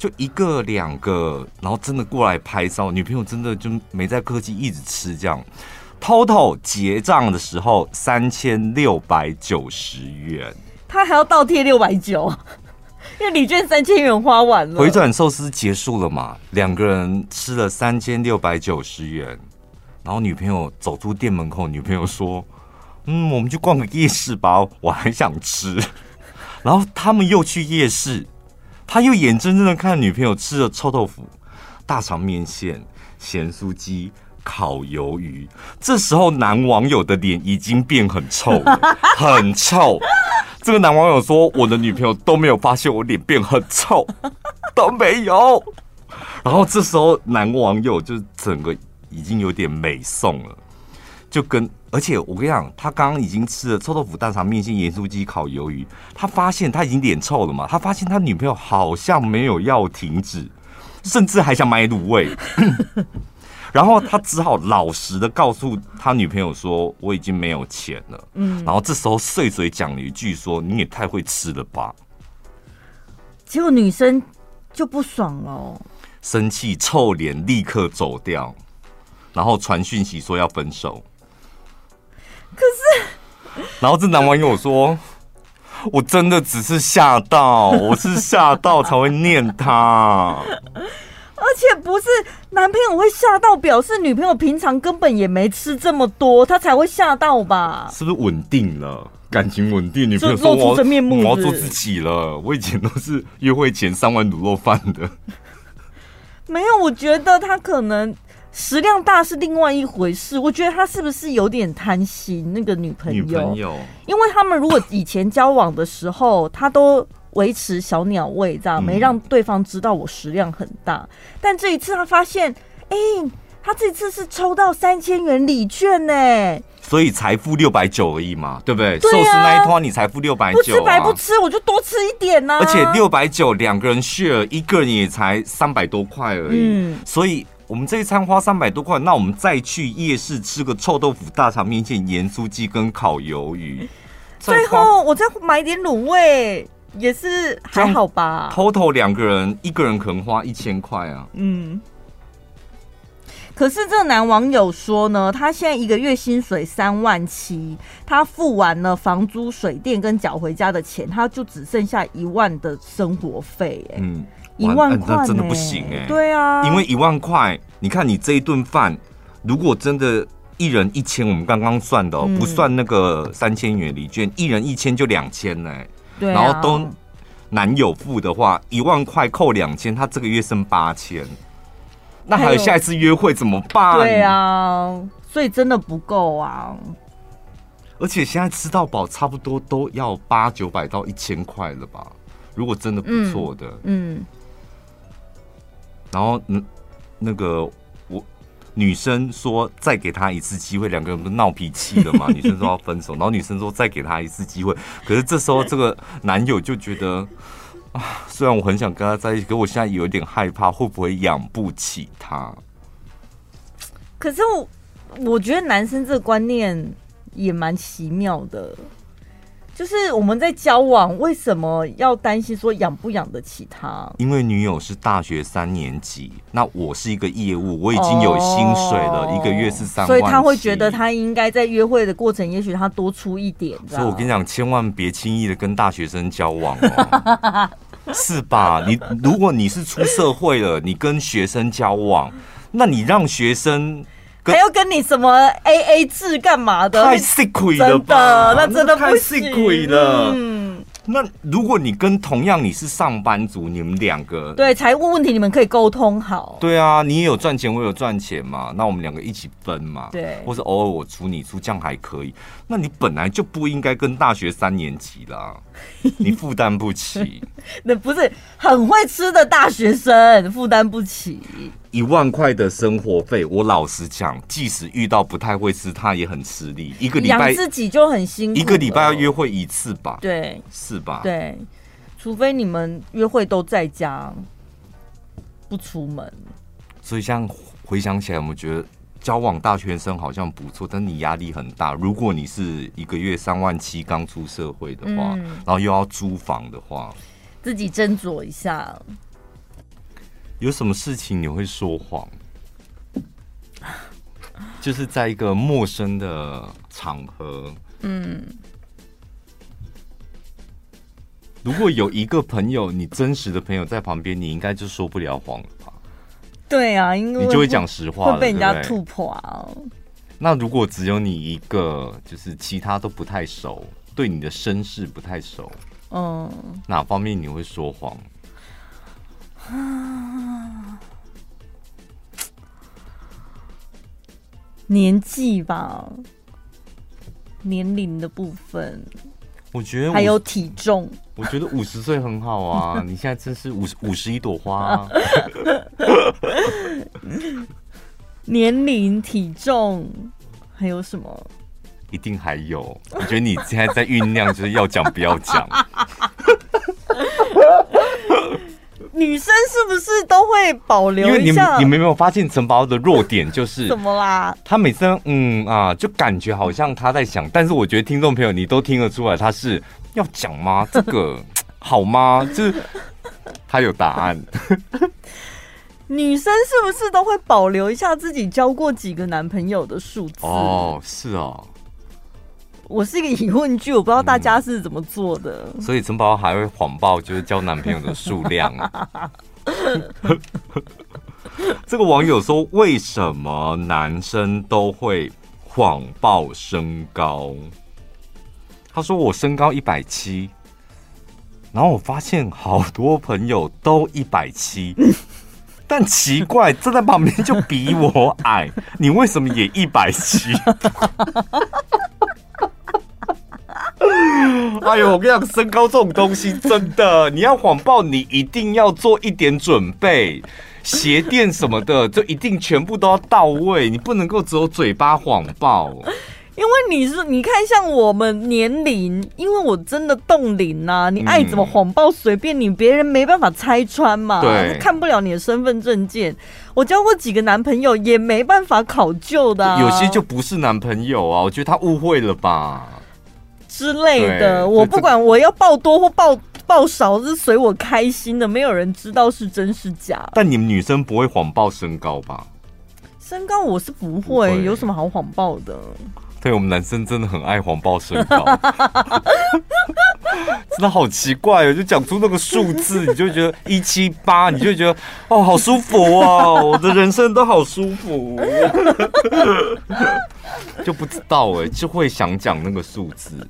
就一个两个，然后真的过来拍照，女朋友真的就没在客气，一直吃这样。，total 结账的时候三千六百九十元，他还要倒贴六百九，*laughs* 因为礼券三千元花完了。回转寿司结束了嘛？两个人吃了三千六百九十元，然后女朋友走出店门口，女朋友说：“嗯，我们去逛个夜市吧，我还想吃。”然后他们又去夜市，他又眼睁睁的看女朋友吃了臭豆腐、大肠面线、咸酥鸡、烤鱿鱼。这时候男网友的脸已经变很臭了，*laughs* 很臭。这个男网友说：“我的女朋友都没有发现我脸变很臭，都没有。*laughs* ”然后这时候男网友就整个已经有点美送了。就跟，而且我跟你讲，他刚刚已经吃了臭豆腐、大肠面线、盐酥鸡、烤鱿鱼，他发现他已经脸臭了嘛？他发现他女朋友好像没有要停止，*laughs* 甚至还想买卤味，*laughs* 然后他只好老实的告诉他女朋友说：“我已经没有钱了。”嗯，然后这时候碎嘴讲了一句说：“你也太会吃了吧？”结果女生就不爽了，生气臭脸立刻走掉，然后传讯息说要分手。可是，然后这男网友说：“我真的只是吓到，我是吓到才会念他，*laughs* 而且不是男朋友会吓到，表示女朋友平常根本也没吃这么多，他才会吓到吧？是不是稳定了？感情稳定，女朋友说我我要做自己了。我以前都是约会前三碗卤肉饭的，没有，我觉得他可能。”食量大是另外一回事，我觉得他是不是有点贪心？那个女朋友，女朋友，因为他们如果以前交往的时候，他都维持小鸟胃，这样没让对方知道我食量很大。但这一次他发现，哎，他这次是抽到三千元礼券呢，所以才付六百九而已嘛，对不对？寿司那一托你才付六百九，不吃白不吃，我就多吃一点呢。而且六百九两个人 share，一个人也才三百多块而已，所以。我们这一餐花三百多块，那我们再去夜市吃个臭豆腐、大肠面线、盐酥鸡跟烤鱿鱼，*laughs* 最后我再买点卤味，也是还好吧。total 两个人，一个人可能花一千块啊。嗯。可是这个男网友说呢，他现在一个月薪水三万七，他付完了房租、水电跟缴回家的钱，他就只剩下一万的生活费。哎，嗯。一万块、欸，那真的不行哎、欸。对啊，因为一万块，你看你这一顿饭，如果真的一人一千，我们刚刚算的、喔，嗯、不算那个三千元礼券，一人一千就两千呢。对、啊，然后都男友付的话，一万块扣两千，他这个月剩八千。那还有下一次约会怎么办？对啊，所以真的不够啊。而且现在吃到饱，差不多都要八九百到一千块了吧？如果真的不错的，嗯。嗯然后，嗯，那个我女生说再给他一次机会，两个人不是闹脾气了嘛？*laughs* 女生说要分手，然后女生说再给他一次机会，可是这时候这个男友就觉得啊，虽然我很想跟他在一起，可我现在有点害怕，会不会养不起他？可是我我觉得男生这个观念也蛮奇妙的。就是我们在交往，为什么要担心说养不养得起他？因为女友是大学三年级，那我是一个业务，我已经有薪水了，哦、一个月是三万，所以他会觉得他应该在约会的过程，也许他多出一点。所以我跟你讲，千万别轻易的跟大学生交往哦，*laughs* 是吧？你如果你是出社会了，你跟学生交往，那你让学生。还要跟你什么 A A 制干嘛的？太吃亏了吧？那真的太吃亏了。嗯，那如果你跟同样你是上班族，你们两个对财务问题你们可以沟通好。对啊，你也有赚钱，我有赚钱嘛，那我们两个一起分嘛。对，或是偶尔我出你出，这样还可以。那你本来就不应该跟大学三年级啦，你负担不起。*laughs* 那不是很会吃的大学生负担不起。一万块的生活费，我老实讲，即使遇到不太会吃，他也很吃力。一个礼拜养自己就很辛苦，一个礼拜要约会一次吧？对，是吧？对，除非你们约会都在家，不出门。所以，像回想起来，我们觉得交往大学生好像不错，但你压力很大。如果你是一个月三万七刚出社会的话，嗯、然后又要租房的话，自己斟酌一下。有什么事情你会说谎？*sighs* 就是在一个陌生的场合，嗯，如果有一个朋友，你真实的朋友在旁边，你应该就说不了谎了吧？对啊，因为你就会讲实话，会被人家突破啊。那如果只有你一个，就是其他都不太熟，对你的身世不太熟，嗯，哪方面你会说谎？啊，*sighs* 年纪吧，年龄的部分，我觉得还有体重，我觉得五十岁很好啊！*laughs* 你现在真是五十五十一朵花啊。*laughs* 年龄、体重还有什么？一定还有。我觉得你现在在酝酿，就是要讲不要讲。*laughs* 女生是不是都会保留一下？因为你们你们有没有发现陈宝的弱点就是 *laughs* 什么啦？他每次嗯啊，就感觉好像他在想，但是我觉得听众朋友你都听得出来，他是要讲吗？*laughs* 这个好吗？就是他有答案。*laughs* 女生是不是都会保留一下自己交过几个男朋友的数字？哦，是哦。我是一个疑问句，我不知道大家是怎么做的。嗯、所以陈宝还会谎报，就是交男朋友的数量。*laughs* 这个网友说：“为什么男生都会谎报身高？”他说：“我身高一百七，然后我发现好多朋友都一百七。*laughs* ”但奇怪，站在旁边就比我矮，你为什么也一百七？*laughs* *laughs* 哎呦，我跟你讲，身高这种东西真的，你要谎报，你一定要做一点准备，鞋垫什么的，就一定全部都要到位，你不能够只有嘴巴谎报。因为你是你看像我们年龄，因为我真的冻龄呐，你爱怎么谎报随便你，别人没办法拆穿嘛，对，看不了你的身份证件。我交过几个男朋友，也没办法考究的，啊，有些就不是男朋友啊，我觉得他误会了吧之类的。我不管我要报多或报报少，是随我开心的，没有人知道是真是假。但你们女生不会谎报身高吧？身高我是不会，有什么好谎报的？对，我们男生真的很爱谎报身高，*laughs* 真的好奇怪哦！就讲出那个数字，*laughs* 你就觉得一七八，你就觉得哦，好舒服哦，我的人生都好舒服，*laughs* 就不知道哎，就会想讲那个数字。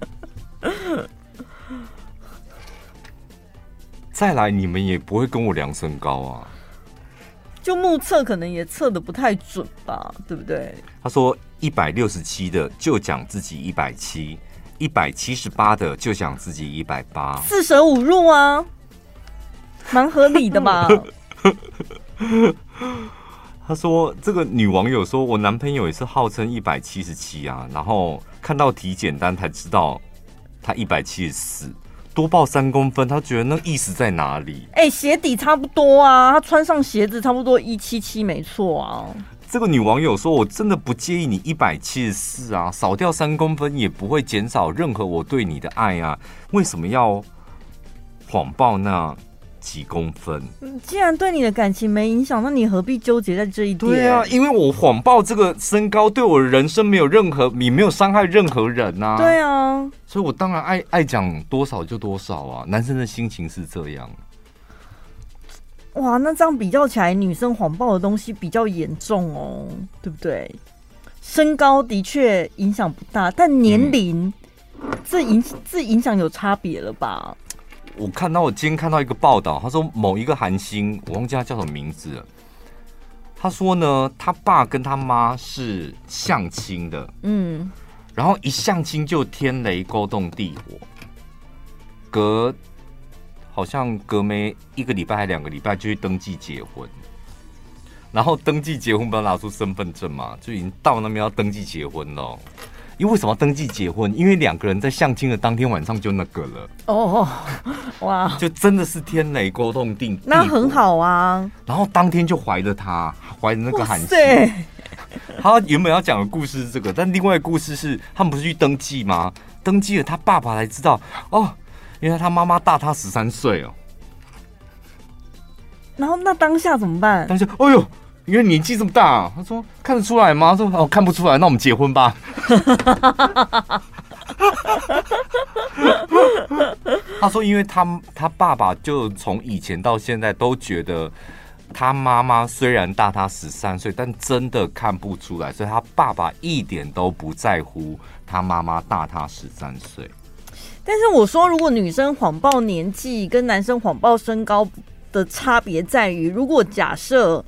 再来，你们也不会跟我量身高啊？就目测可能也测的不太准吧，对不对？他说。一百六十七的就讲自己一百七，一百七十八的就讲自己一百八，四舍五入啊，蛮合理的嘛？*laughs* 他说：“这个女网友说，我男朋友也是号称一百七十七啊，然后看到体检单才知道他一百七十四，多报三公分，他觉得那意思在哪里？哎、欸，鞋底差不多啊，他穿上鞋子差不多一七七，没错啊。”这个女网友说：“我真的不介意你一百七十四啊，少掉三公分也不会减少任何我对你的爱啊，为什么要谎报那几公分？既然对你的感情没影响，那你何必纠结在这一点？对啊，因为我谎报这个身高对我的人生没有任何，你没有伤害任何人呐。对啊，所以我当然爱爱讲多少就多少啊，男生的心情是这样。”哇，那这样比较起来，女生谎报的东西比较严重哦，对不对？身高的确影响不大，但年龄、嗯、这影这影响有差别了吧？我看到我今天看到一个报道，他说某一个韩星，我忘记他叫什么名字了。他说呢，他爸跟他妈是相亲的，嗯，然后一相亲就天雷勾动地火，隔。好像隔没一个礼拜还两个礼拜就去登记结婚，然后登记结婚不要拿出身份证嘛，就已经到那边要登记结婚了。因为为什么要登记结婚？因为两个人在相亲的当天晚上就那个了。哦，哇，就真的是天雷勾动定，那很好啊。然后当天就怀着他，怀着那个韩信。他原本要讲的故事是这个，但另外一个故事是他们不是去登记吗？登记了，他爸爸才知道哦。因为他妈妈大他十三岁哦，然后那当下怎么办？当下，哎呦，因为年纪这么大。他说看得出来吗？说哦看不出来，那我们结婚吧。*laughs* 他说，因为他他爸爸就从以前到现在都觉得他妈妈虽然大他十三岁，但真的看不出来，所以他爸爸一点都不在乎他妈妈大他十三岁。但是我说，如果女生谎报年纪跟男生谎报身高的差别在于，如果假设。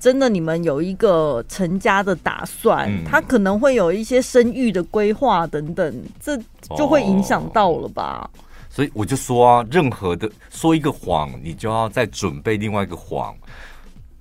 真的，你们有一个成家的打算，嗯、他可能会有一些生育的规划等等，这就会影响到了吧？哦、所以我就说啊，任何的说一个谎，你就要再准备另外一个谎。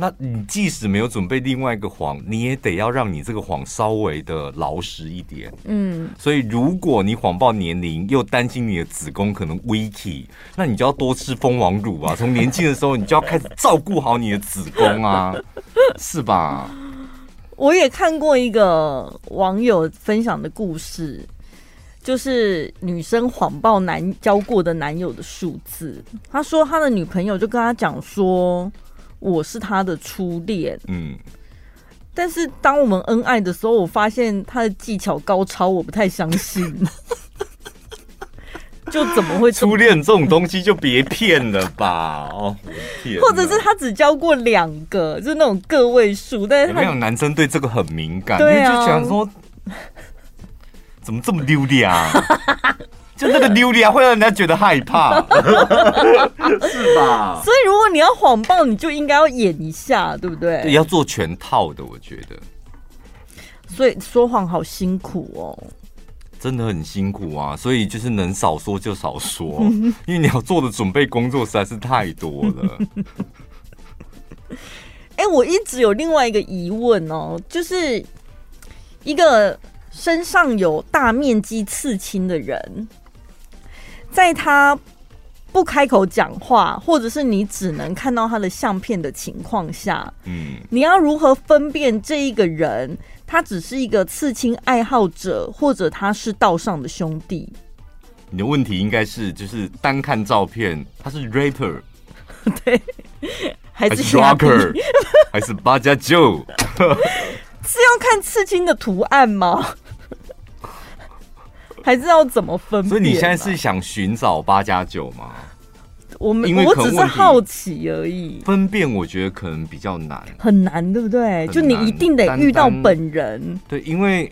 那你即使没有准备另外一个谎，你也得要让你这个谎稍微的老实一点。嗯，所以如果你谎报年龄，又担心你的子宫可能危起，那你就要多吃蜂王乳啊！从年轻的时候，你就要开始照顾好你的子宫啊，*laughs* 是吧？我也看过一个网友分享的故事，就是女生谎报男交过的男友的数字。他说他的女朋友就跟他讲说。我是他的初恋，嗯，但是当我们恩爱的时候，我发现他的技巧高超，我不太相信。*laughs* 就怎么会初恋这种东西就别骗了吧？哦，或者是他只交过两个，就是那种个位数，但是没有男生对这个很敏感，对啊，就想说怎么这么丢脸啊？*laughs* 就那个溜溜啊，会让人家觉得害怕，*laughs* 是吧？所以如果你要谎报，你就应该要演一下，对不对？对，要做全套的，我觉得。所以说谎好辛苦哦，真的很辛苦啊！所以就是能少说就少说，*laughs* 因为你要做的准备工作实在是太多了。哎、欸，我一直有另外一个疑问哦，就是一个身上有大面积刺青的人。在他不开口讲话，或者是你只能看到他的相片的情况下，嗯，你要如何分辨这一个人，他只是一个刺青爱好者，或者他是道上的兄弟？你的问题应该是，就是单看照片，他是 rapper，*laughs* 对，还是 rocker，还是八加九？*laughs* 是要看刺青的图案吗？还是要怎么分辨啊？所以你现在是想寻找八加九吗？我们我只是好奇而已。分辨我觉得可能比较难，很难，对不对？就你一定得遇到本人。对，因为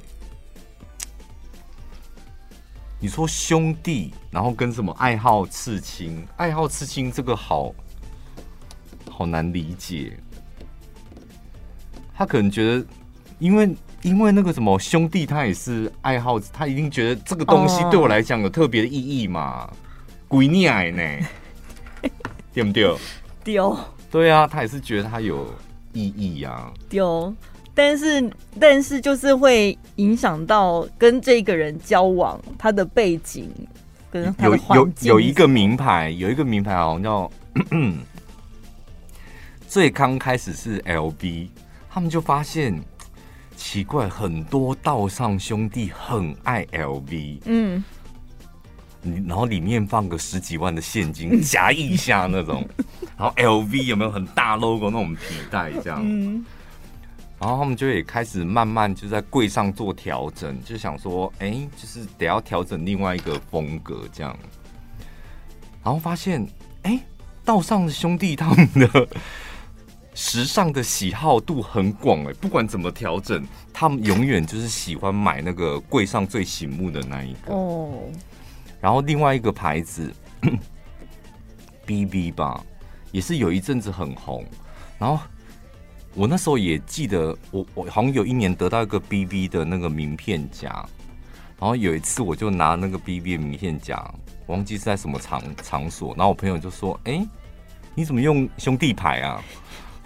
你说兄弟，然后跟什么爱好刺青，爱好刺青这个好好难理解。他可能觉得，因为。因为那个什么兄弟，他也是爱好，他一定觉得这个东西对我来讲有特别的意义嘛，鬼溺爱呢，*laughs* 对不对？丢，对啊，他也是觉得他有意义呀、啊。丢，但是但是就是会影响到跟这个人交往，他的背景跟他的环境。有有有一个名牌，有一个名牌好像叫 *coughs* 最刚开始是 LB，他们就发现。奇怪，很多道上兄弟很爱 LV，嗯，然后里面放个十几万的现金 *laughs* 夹一下那种，然后 LV 有没有很大 logo 那种皮带这样，嗯，然后他们就也开始慢慢就在柜上做调整，就想说，哎，就是得要调整另外一个风格这样，然后发现，哎，道上的兄弟他们的。时尚的喜好度很广哎，不管怎么调整，他们永远就是喜欢买那个柜上最醒目的那一个哦。然后另外一个牌子，*coughs* BB 吧，也是有一阵子很红。然后我那时候也记得，我我好像有一年得到一个 BB 的那个名片夹。然后有一次我就拿那个 BB 的名片夹，忘记是在什么场场所。然后我朋友就说：“哎，你怎么用兄弟牌啊？”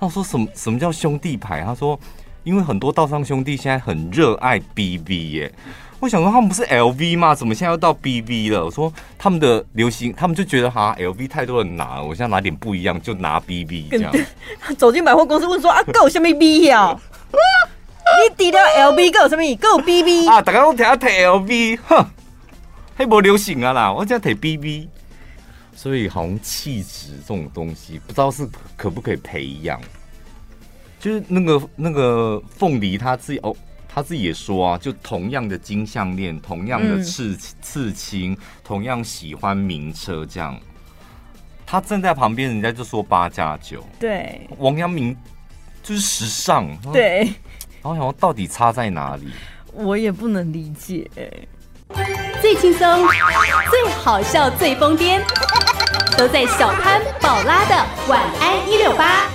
他说什么什么叫兄弟牌？他说，因为很多道上兄弟现在很热爱 BB 耶。我想说他们不是 LV 吗？怎么现在又到 BB 了？我说他们的流行，他们就觉得哈 LV 太多人拿了，我现在拿点不一样，就拿 BB 这样。走进百货公司问说啊，*laughs* 够什么 B 呀？你抵掉 LV 够什么？够 BB 啊？大家都提要提 LV，哼，还不流行啊啦，我只要提 BB。所以，好像气质这种东西，不知道是可不可以培养。就是那个那个凤梨他自己哦，他自己也说啊，就同样的金项链，同样的刺、嗯、刺青，同样喜欢名车，这样，他站在旁边，人家就说八加九。对，王阳明就是时尚。对，然后想说到底差在哪里？我也不能理解。最轻松、最好笑、最疯癫，都在小潘宝拉的晚安一六八。